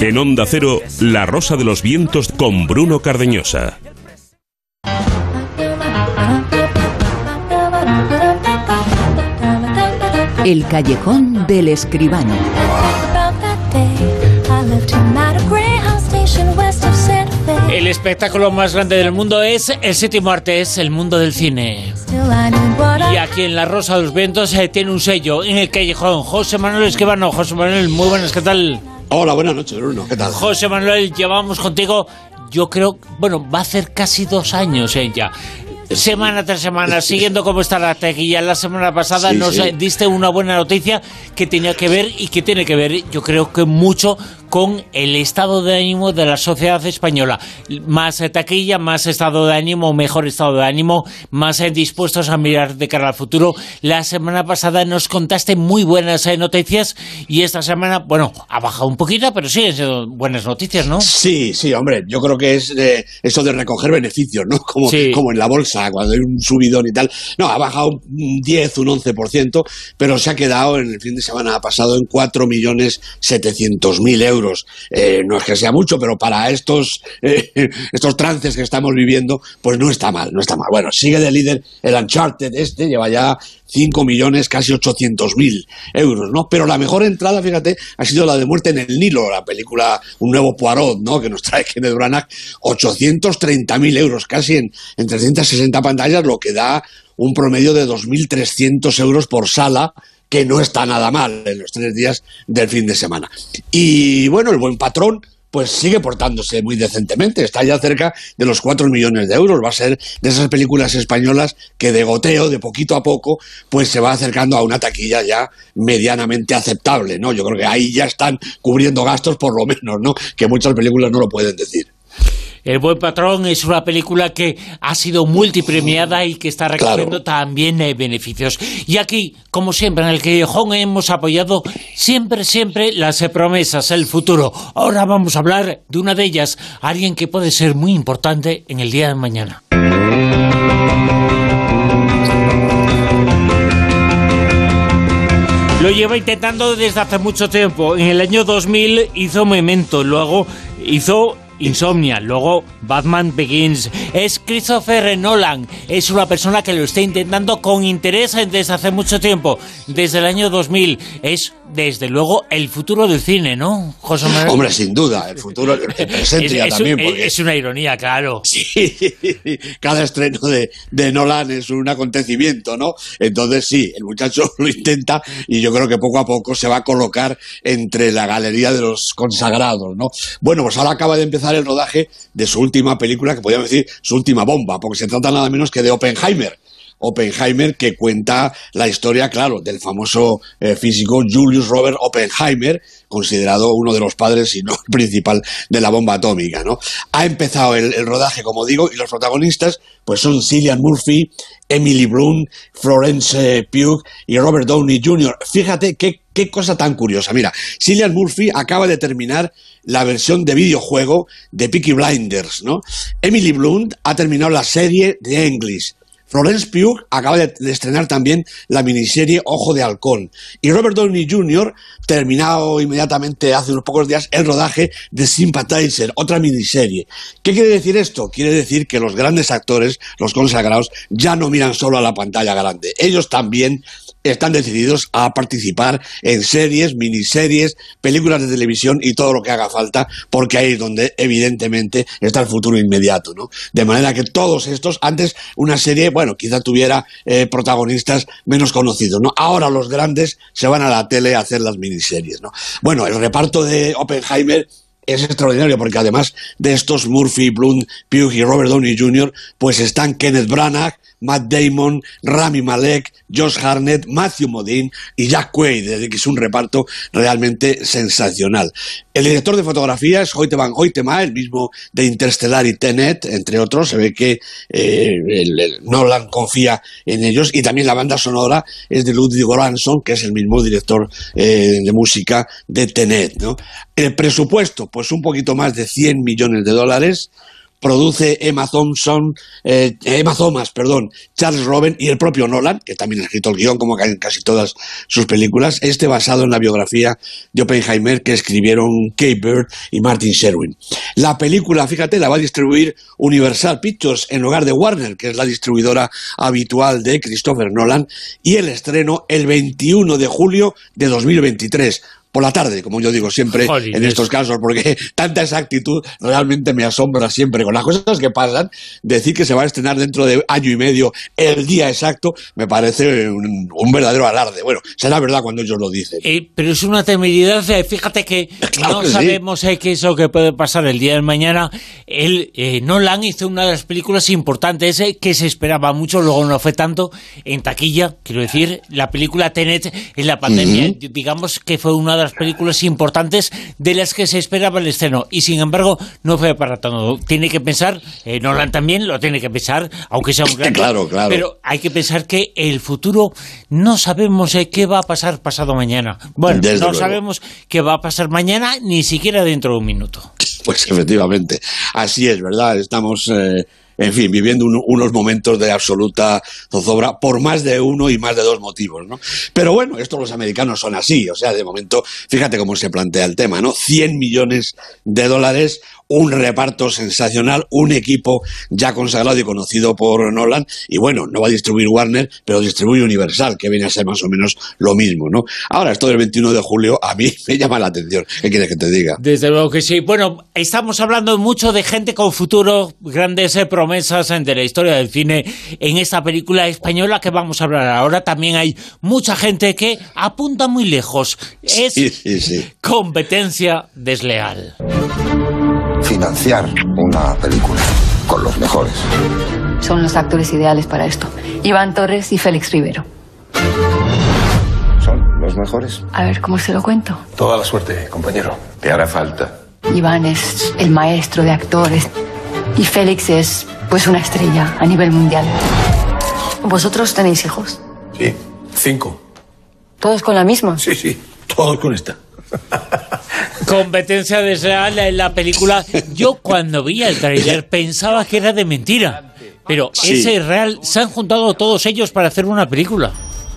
En Onda Cero, La Rosa de los Vientos con Bruno Cardeñosa. El callejón del escribano. El espectáculo más grande del mundo es el séptimo arte, es el mundo del cine. Y aquí en La Rosa de los Vientos eh, tiene un sello en el callejón. José Manuel Escribano. José Manuel, muy buenas, ¿qué tal? Hola, buenas noches, Bruno. ¿Qué tal? José Manuel, llevamos contigo, yo creo, bueno, va a ser casi dos años ella. Semana tras semana, siguiendo cómo está la tequilla. La semana pasada Sí, nos sí. eh, diste una buena noticia que tenía que ver y que tiene que ver, yo creo que mucho con el estado de ánimo de la sociedad española. Más eh, taquilla, más estado de ánimo, mejor estado de ánimo, más eh, dispuestos a mirar de cara al futuro. La semana pasada nos contaste muy buenas eh, noticias y esta semana, bueno, ha bajado un poquito, pero siguen siendo buenas noticias, ¿no? Sí, sí, hombre, yo creo que es eh, eso de recoger beneficios, ¿no? Como, Sí. como en la bolsa, cuando hay un subidón y tal. No, ha bajado un 10, un 11%, pero se ha quedado en el fin de semana pasado en 4.700.000 euros. Eh, no es que sea mucho, pero para estos, eh, estos trances que estamos viviendo, pues no está mal, no está mal. Bueno, sigue de líder el Uncharted este, lleva ya 5 millones, casi 800 mil euros, ¿no? Pero la mejor entrada, fíjate, ha sido la de Muerte en el Nilo, la película Un nuevo Poirot, ¿no? Que nos trae Kenneth Branagh, 830 mil euros, casi en, en 360 pantallas, lo que da un promedio de 2.300 euros por sala, que no está nada mal en los tres días del fin de semana. Y bueno, el buen patrón, pues sigue portándose muy decentemente. Está ya cerca de los 4 millones de euros. Va a ser de esas películas españolas que de goteo, de poquito a poco, pues se va acercando a una taquilla ya medianamente aceptable, ¿no? Yo creo que ahí ya están cubriendo gastos por lo menos, ¿no? Que muchas películas no lo pueden decir. El Buen Patrón es una película que ha sido multipremiada y que está recogiendo también eh, beneficios. Y aquí, como siempre, en el Callejón hemos apoyado siempre, siempre las eh, promesas, el futuro. Ahora vamos a hablar de una de ellas, alguien que puede ser muy importante en el día de mañana. Lo lleva intentando desde hace mucho tiempo. En el año 2000 hizo Memento, luego hizo Insomnia, luego Batman Begins. Es Christopher Nolan. Es una persona que lo está intentando con interés desde hace mucho tiempo, desde el año 2000. Es, desde luego, el futuro del cine, ¿no, José Manuel? Hombre, sin duda, el futuro, el presente es, ya es- también. es- porque- es una ironía, claro. Sí, cada estreno de, de Nolan es un acontecimiento, ¿no? Entonces sí, el muchacho lo intenta y yo creo que poco a poco se va a colocar entre la galería de los consagrados, ¿no? Bueno, pues ahora acaba de empezar el rodaje de su última película, que podríamos decir su última bomba, porque se trata nada menos que de Oppenheimer. Oppenheimer, que cuenta la historia, claro, del famoso eh, físico Julius Robert Oppenheimer, considerado uno de los padres, si no el principal, de la bomba atómica, ¿no? Ha empezado el, rodaje, como digo, y los protagonistas, pues son Cillian Murphy, Emily Blunt, Florence Pugh y Robert Downey Jr. Fíjate qué, qué cosa tan curiosa. Mira, Cillian Murphy acaba de terminar la versión de videojuego de Peaky Blinders, ¿no? Emily Blunt ha terminado la serie de English. Florence Pugh acaba de, de estrenar también la miniserie Ojo de Halcón. Y Robert Downey Jr. terminado inmediatamente hace unos pocos días el rodaje de Sympathizer, otra miniserie. ¿Qué quiere decir esto? Quiere decir que los grandes actores, los consagrados, ya no miran solo a la pantalla grande. Ellos también están decididos a participar en series, miniseries, películas de televisión y todo lo que haga falta, porque ahí es donde evidentemente está el futuro inmediato, ¿no? De manera que todos estos, antes una serie, bueno, quizá tuviera eh, protagonistas menos conocidos, ¿no? Ahora los grandes se van a la tele a hacer las miniseries, ¿no? Bueno, el reparto de Oppenheimer es extraordinario porque además de estos Murphy, Blunt, Pugh y Robert Downey Jr., pues están Kenneth Branagh, Matt Damon, Rami Malek, Josh Harnett, Matthew Modine y Jack Quaid, es decir, que es un reparto realmente sensacional. El director de fotografía es Hoyte Van Hoytema, el mismo de Interstellar y Tenet, entre otros. Se ve que eh, el- Nolan confía en ellos y también la banda sonora es de Ludwig Göransson, que es el mismo director eh, de música de Tenet. El presupuesto, pues un poquito más de 100 millones de dólares produce Emma Thompson, eh, Emma Thomas, perdón, Charles Robin y el propio Nolan, que también ha escrito el guion como en casi todas sus películas, este basado en la biografía de Oppenheimer que escribieron Kate Bird y Martin Sherwin. La película, fíjate, la va a distribuir Universal Pictures en lugar de Warner, que es la distribuidora habitual de Christopher Nolan, y el estreno el 21 de julio de 2023 por la tarde, como yo digo siempre en estos casos, porque tanta exactitud realmente me asombra siempre. Con las cosas que pasan, decir que se va a estrenar dentro de año y medio el día exacto me parece un, verdadero alarde. Bueno, será verdad cuando ellos lo dicen. Eh, pero es una temeridad, eh, fíjate que no sabemos eh, qué es lo que puede pasar el día de mañana. El Nolan hizo una de las películas importantes que se esperaba mucho, luego no fue tanto en taquilla, quiero decir, la película Tenet en la pandemia, digamos que fue una de las películas importantes de las que se esperaba el estreno y sin embargo no fue para todo. Tiene que pensar, eh, Nolan también lo tiene que pensar, aunque sea un gran... claro, claro. Pero hay que pensar que el futuro no sabemos eh, qué va a pasar pasado mañana. Bueno, no sabemos qué va a pasar mañana ni siquiera dentro de un minuto. Pues efectivamente, así es, ¿verdad? Estamos... Eh, en fin, viviendo unos momentos de absoluta zozobra por más de uno y más de dos motivos, ¿no? Pero bueno, estos los americanos son así, o sea, de momento, fíjate cómo se plantea el tema, ¿no? 100 millones de dólares, un reparto sensacional, un equipo ya consagrado y conocido por Nolan, y bueno, no va a distribuir Warner, pero distribuye Universal, que viene a ser más o menos lo mismo, ¿no? Ahora, esto del 21 de julio a mí me llama la atención. ¿Qué quieres que te diga? Desde luego que sí. Bueno, estamos hablando mucho de gente con futuro, grandes eh, promesas de la historia del cine en esta película española que vamos a hablar ahora. También hay mucha gente que apunta muy lejos. Es competencia desleal financiar una película con los mejores. Son los actores ideales para esto. Iván Torres y Félix Rivero. ¿Son los mejores? A ver, ¿cómo se lo cuento? Toda la suerte, compañero. Te hará falta. Iván es el maestro de actores y Félix es, pues, una estrella a nivel mundial. ¿Vosotros tenéis hijos? Sí, cinco. ¿Todos con la misma? Sí, sí, todos con esta. Competencia desleal en la película. Yo cuando vi el trailer pensaba que era de mentira. Pero ese es real. Se han juntado todos ellos para hacer una película.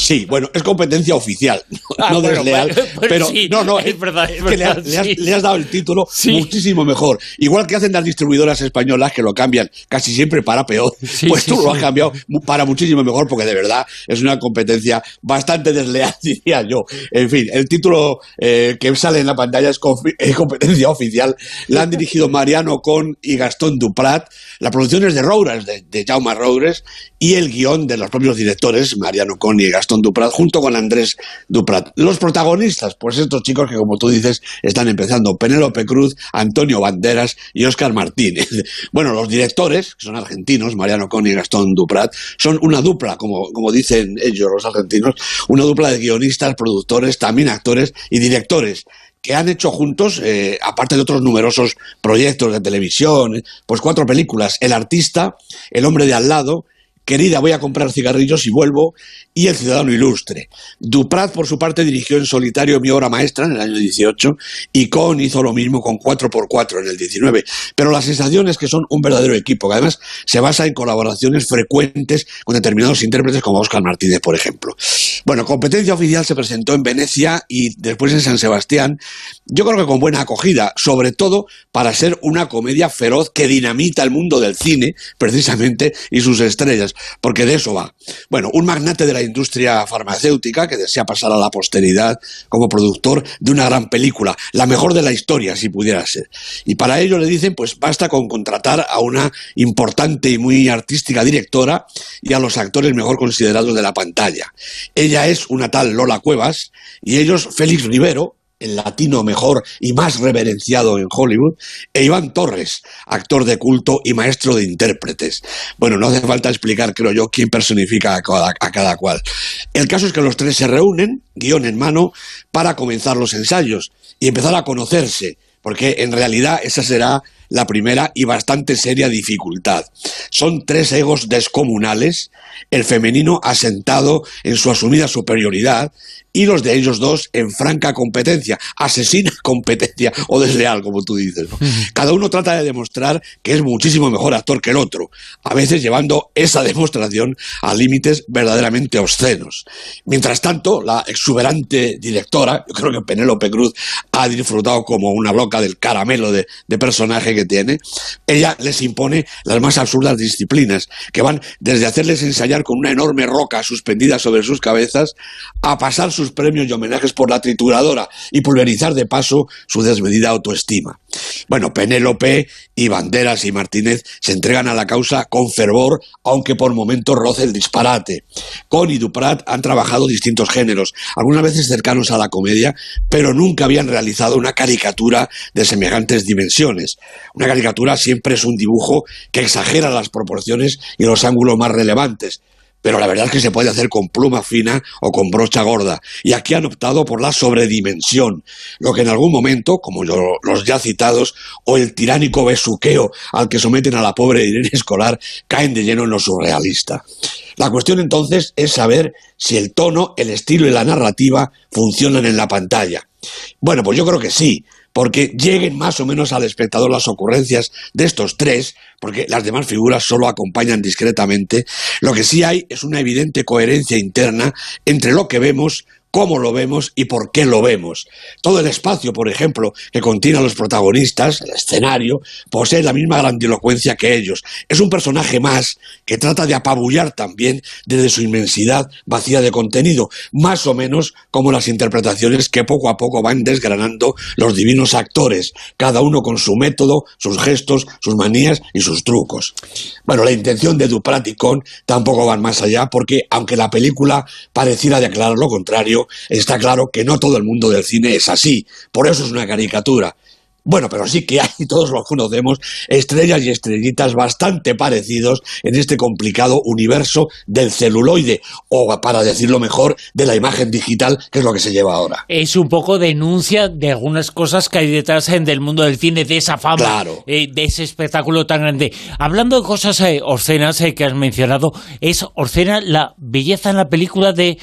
Sí, bueno, es competencia oficial, no ah, desleal, pero no, no, es, verdad, que le, has, dado el título muchísimo mejor. Igual que hacen las distribuidoras españolas que lo cambian casi siempre para peor, pues tú lo has cambiado para muchísimo mejor porque de verdad es una competencia bastante desleal, diría yo. En fin, el título eh, que sale en la pantalla es, competencia oficial. La han dirigido Mariano Con y Gastón Duprat. La producción es de Roures, de, de Jaume Roures, y el guion de los propios directores, Mariano Con y Gastón Duprat, junto con Andrés Duprat. Los protagonistas, pues estos chicos que, como tú dices, están empezando. Penélope Cruz, Antonio Banderas y Óscar Martínez. Bueno, los directores, que son argentinos, Mariano Coni y Gastón Duprat, son una dupla, como, como dicen ellos los argentinos, una dupla de guionistas, productores, también actores y directores que han hecho juntos, eh, aparte de otros numerosos proyectos de televisión, pues cuatro películas, El artista, El hombre de al lado, Querida, voy a comprar cigarrillos y vuelvo, y El ciudadano ilustre. Duprat, por su parte, dirigió en solitario mi obra maestra en el año 18, y Cohn hizo lo mismo con 4x4 en el 19. Pero la sensación es que son un verdadero equipo, que además se basa en colaboraciones frecuentes con determinados intérpretes como Oscar Martínez, por ejemplo. Bueno, Competencia Oficial se presentó en Venecia y después en San Sebastián, yo creo que con buena acogida, sobre todo para ser una comedia feroz que dinamita el mundo del cine, precisamente, y sus estrellas porque de eso va. Bueno, un magnate de la industria farmacéutica que desea pasar a la posteridad como productor de una gran película, la mejor de la historia, si pudiera ser. Y para ello le dicen, pues basta con contratar a una importante y muy artística directora y a los actores mejor considerados de la pantalla. Ella es una tal Lola Cuevas y ellos Félix Rivero, el latino mejor y más reverenciado en Hollywood, e Iván Torres, actor de culto y maestro de intérpretes. Bueno, no hace falta explicar, creo yo, quién personifica a cada, a cada cual. El caso es que los tres se reúnen, guion en mano, para comenzar los ensayos y empezar a conocerse, porque en realidad esa será la primera y bastante seria dificultad. Son tres egos descomunales, el femenino asentado en su asumida superioridad y los de ellos dos en franca competencia, asesina competencia o desleal, como tú dices. ¿no? Cada uno trata de demostrar que es muchísimo mejor actor que el otro, a veces llevando esa demostración a límites verdaderamente obscenos. Mientras tanto, la exuberante directora, yo creo que Penélope Cruz ha disfrutado como una bloca del caramelo de, de personaje que tiene, ella les impone las más absurdas disciplinas, que van desde hacerles ensayar con una enorme roca suspendida sobre sus cabezas a pasar sus premios y homenajes por la trituradora y pulverizar de paso su desmedida autoestima. Bueno, Penélope y Banderas y Martínez se entregan a la causa con fervor, aunque por momentos roce el disparate. Con y Duprat han trabajado distintos géneros, algunas veces cercanos a la comedia, pero nunca habían realizado una caricatura de semejantes dimensiones. Una caricatura siempre es un dibujo que exagera las proporciones y los ángulos más relevantes, pero la verdad es que se puede hacer con pluma fina o con brocha gorda. Y aquí han optado por la sobredimensión, lo que en algún momento, como los ya citados, o el tiránico besuqueo al que someten a la pobre Irene Escolar, caen de lleno en lo surrealista. La cuestión entonces es saber si el tono, el estilo y la narrativa funcionan en la pantalla. Bueno, pues yo creo que sí, porque lleguen más o menos al espectador las ocurrencias de estos tres, porque las demás figuras solo acompañan discretamente, lo que sí hay es una evidente coherencia interna entre lo que vemos, cómo lo vemos y por qué lo vemos. Todo el espacio, por ejemplo, que contiene a los protagonistas, el escenario, posee la misma grandilocuencia que ellos. Es un personaje más que trata de apabullar también desde su inmensidad vacía de contenido, más o menos como las interpretaciones que poco a poco van desgranando los divinos actores, cada uno con su método, sus gestos, sus manías y sus trucos. Bueno, la intención de Duprat y Con tampoco van más allá porque, aunque la película pareciera declarar lo contrario, está claro que no todo el mundo del cine es así. Por eso es una caricatura. Bueno, pero sí que hay, todos los conocemos, estrellas y estrellitas bastante parecidos en este complicado universo del celuloide, o para decirlo mejor, de la imagen digital, que es lo que se lleva ahora. Es un poco denuncia de algunas cosas que hay detrás eh, del mundo del cine, de esa fama, Claro. eh, de ese espectáculo tan grande. Hablando de cosas eh, obscenas eh, que has mencionado, es obscena la belleza en la película de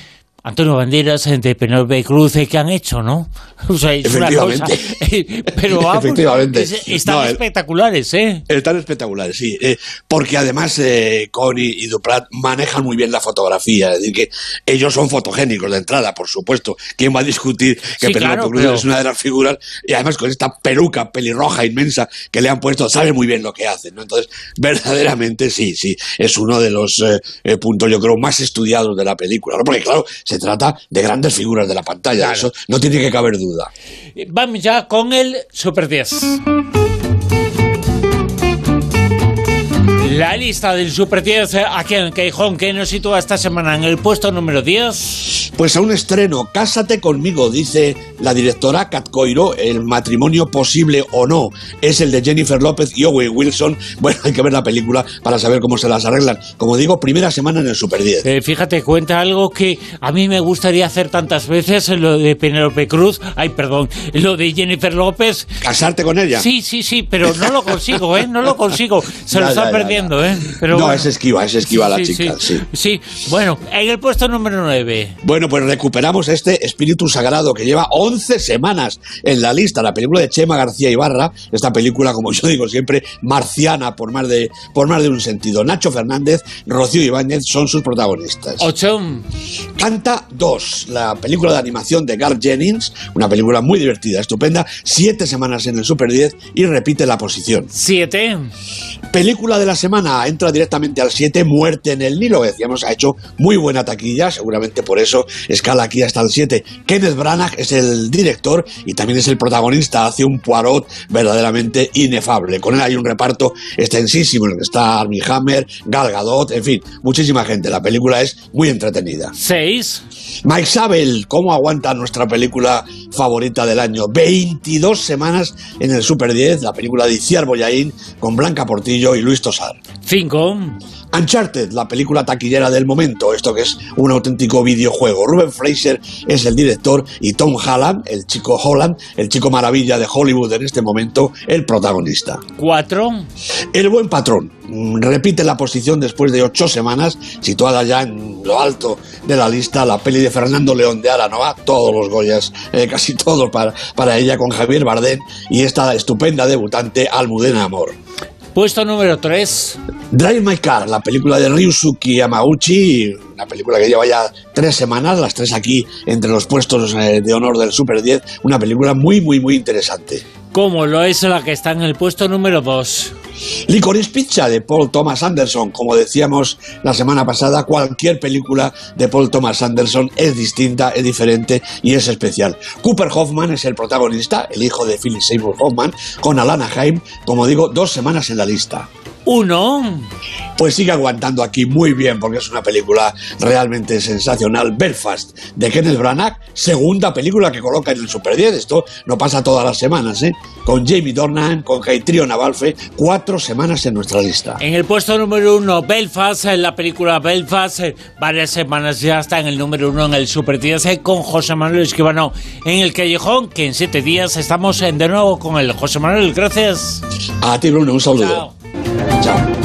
Antonio Banderas, eh, de Penélope Cruz, eh, que han hecho, ¿no? O sea, es una cosa... Efectivamente. eh, pero vamos, Efectivamente. es- están No, espectaculares, ¿eh? Están espectaculares, sí. Eh, porque además eh, Connie y Duprat manejan muy bien la fotografía. Es decir, que ellos son fotogénicos de entrada, por supuesto. ¿Quién va a discutir que Sí, Penélope claro, Cruz pero- es una de las figuras? Y además con esta peluca pelirroja inmensa que le han puesto, sabe muy bien lo que hacen. ¿no? Entonces, verdaderamente sí, sí. Es uno de los eh, eh, puntos, yo creo, más estudiados de la película. ¿no? Porque, claro, se trata de grandes figuras de la pantalla. Claro. Eso no tiene que caber duda. Vamos ya con el Super 10. La lista del Super 10 eh, aquí en Queijón, que nos sitúa esta semana en el puesto número 10. Pues a un estreno, Cásate conmigo, dice la directora Kat Coiro, el matrimonio posible o no es el de Jennifer López y Owen Wilson. Bueno, hay que ver la película para saber cómo se las arreglan. Como digo, primera semana en el Super 10. Eh, fíjate, cuenta algo que a mí me gustaría hacer tantas veces, eh, lo de Penélope Cruz, ay, perdón, lo de Jennifer López. ¿Casarte con ella? Sí, sí, sí, pero no lo consigo, ¿eh? No lo consigo. Se lo Ya, está ya, ya, perdiendo, ¿eh? Pero no, bueno. es esquiva, es esquiva la Sí, chica, sí. Sí, bueno, en el puesto número 9. Bueno, pues recuperamos este espíritu sagrado que lleva 11 semanas en la lista, la película de Chema García Ibarra, esta película, como yo digo siempre, marciana por más de, por más de un sentido. Nacho Fernández, Rocío Ibáñez son sus protagonistas. 8. Canta 2, la película de animación de Garth Jennings, una película muy divertida, estupenda, siete semanas en el Super 10 y repite la posición. 7. Película de la semana, entra directamente al 7, Muerte en el Nilo, que decíamos, ha hecho muy buena taquilla, seguramente por eso escala aquí hasta el 7. Kenneth Branagh es el director y también es el protagonista, hace un Poirot verdaderamente inefable. Con él hay un reparto extensísimo en el que está Armie Hammer, Gal Gadot, en fin, muchísima gente. La película es muy entretenida. 6. Mike Sabel, ¿cómo aguanta nuestra película favorita del año? 22 semanas en el Super 10, la película de Iciar Boyaín con Blanca Portillo y Luis Tosar. 5. Uncharted, la película taquillera del momento, esto que es un auténtico videojuego. Ruben Fraser es el director y Tom Holland, el chico Holland, el chico maravilla de Hollywood en este momento, el protagonista. Cuatro. El buen patrón. Repite la posición después de ocho semanas, situada ya en lo alto de la lista, la peli de Fernando León de Aranoa, todos los Goyas, eh, casi todos para, para ella, con Javier Bardem y esta estupenda debutante Almudena Amor. Puesto número tres. Drive My Car, la película de Ryusuke Yamauchi, una película que lleva ya tres semanas, las tres aquí entre los puestos eh, de honor del Super 10, una película muy, muy, muy interesante. Como lo es la que está en el puesto número dos. Licorice Pizza de Paul Thomas Anderson. Como decíamos la semana pasada, cualquier película de Paul Thomas Anderson es distinta, es diferente y es especial. Cooper Hoffman es el protagonista, el hijo de Philip Seymour Hoffman, con Alana Haim, como digo, dos semanas en la lista. Uno. Pues sigue aguantando aquí muy bien porque es una película realmente sensacional. Belfast de Kenneth Branagh, segunda película que coloca en el Super 10. Esto no pasa todas las semanas, ¿eh? Con Jamie Dornan, con Caitrío Navalfe, cuatro semanas en nuestra lista. En el puesto número uno, Belfast, en la película Belfast, eh, varias semanas ya está en el número uno en el Super 10 eh, con José Manuel Esquivano en el Callejón, que en siete días estamos eh, de nuevo con el José Manuel. Gracias. A ti, Bruno, un saludo. Chao. 这样。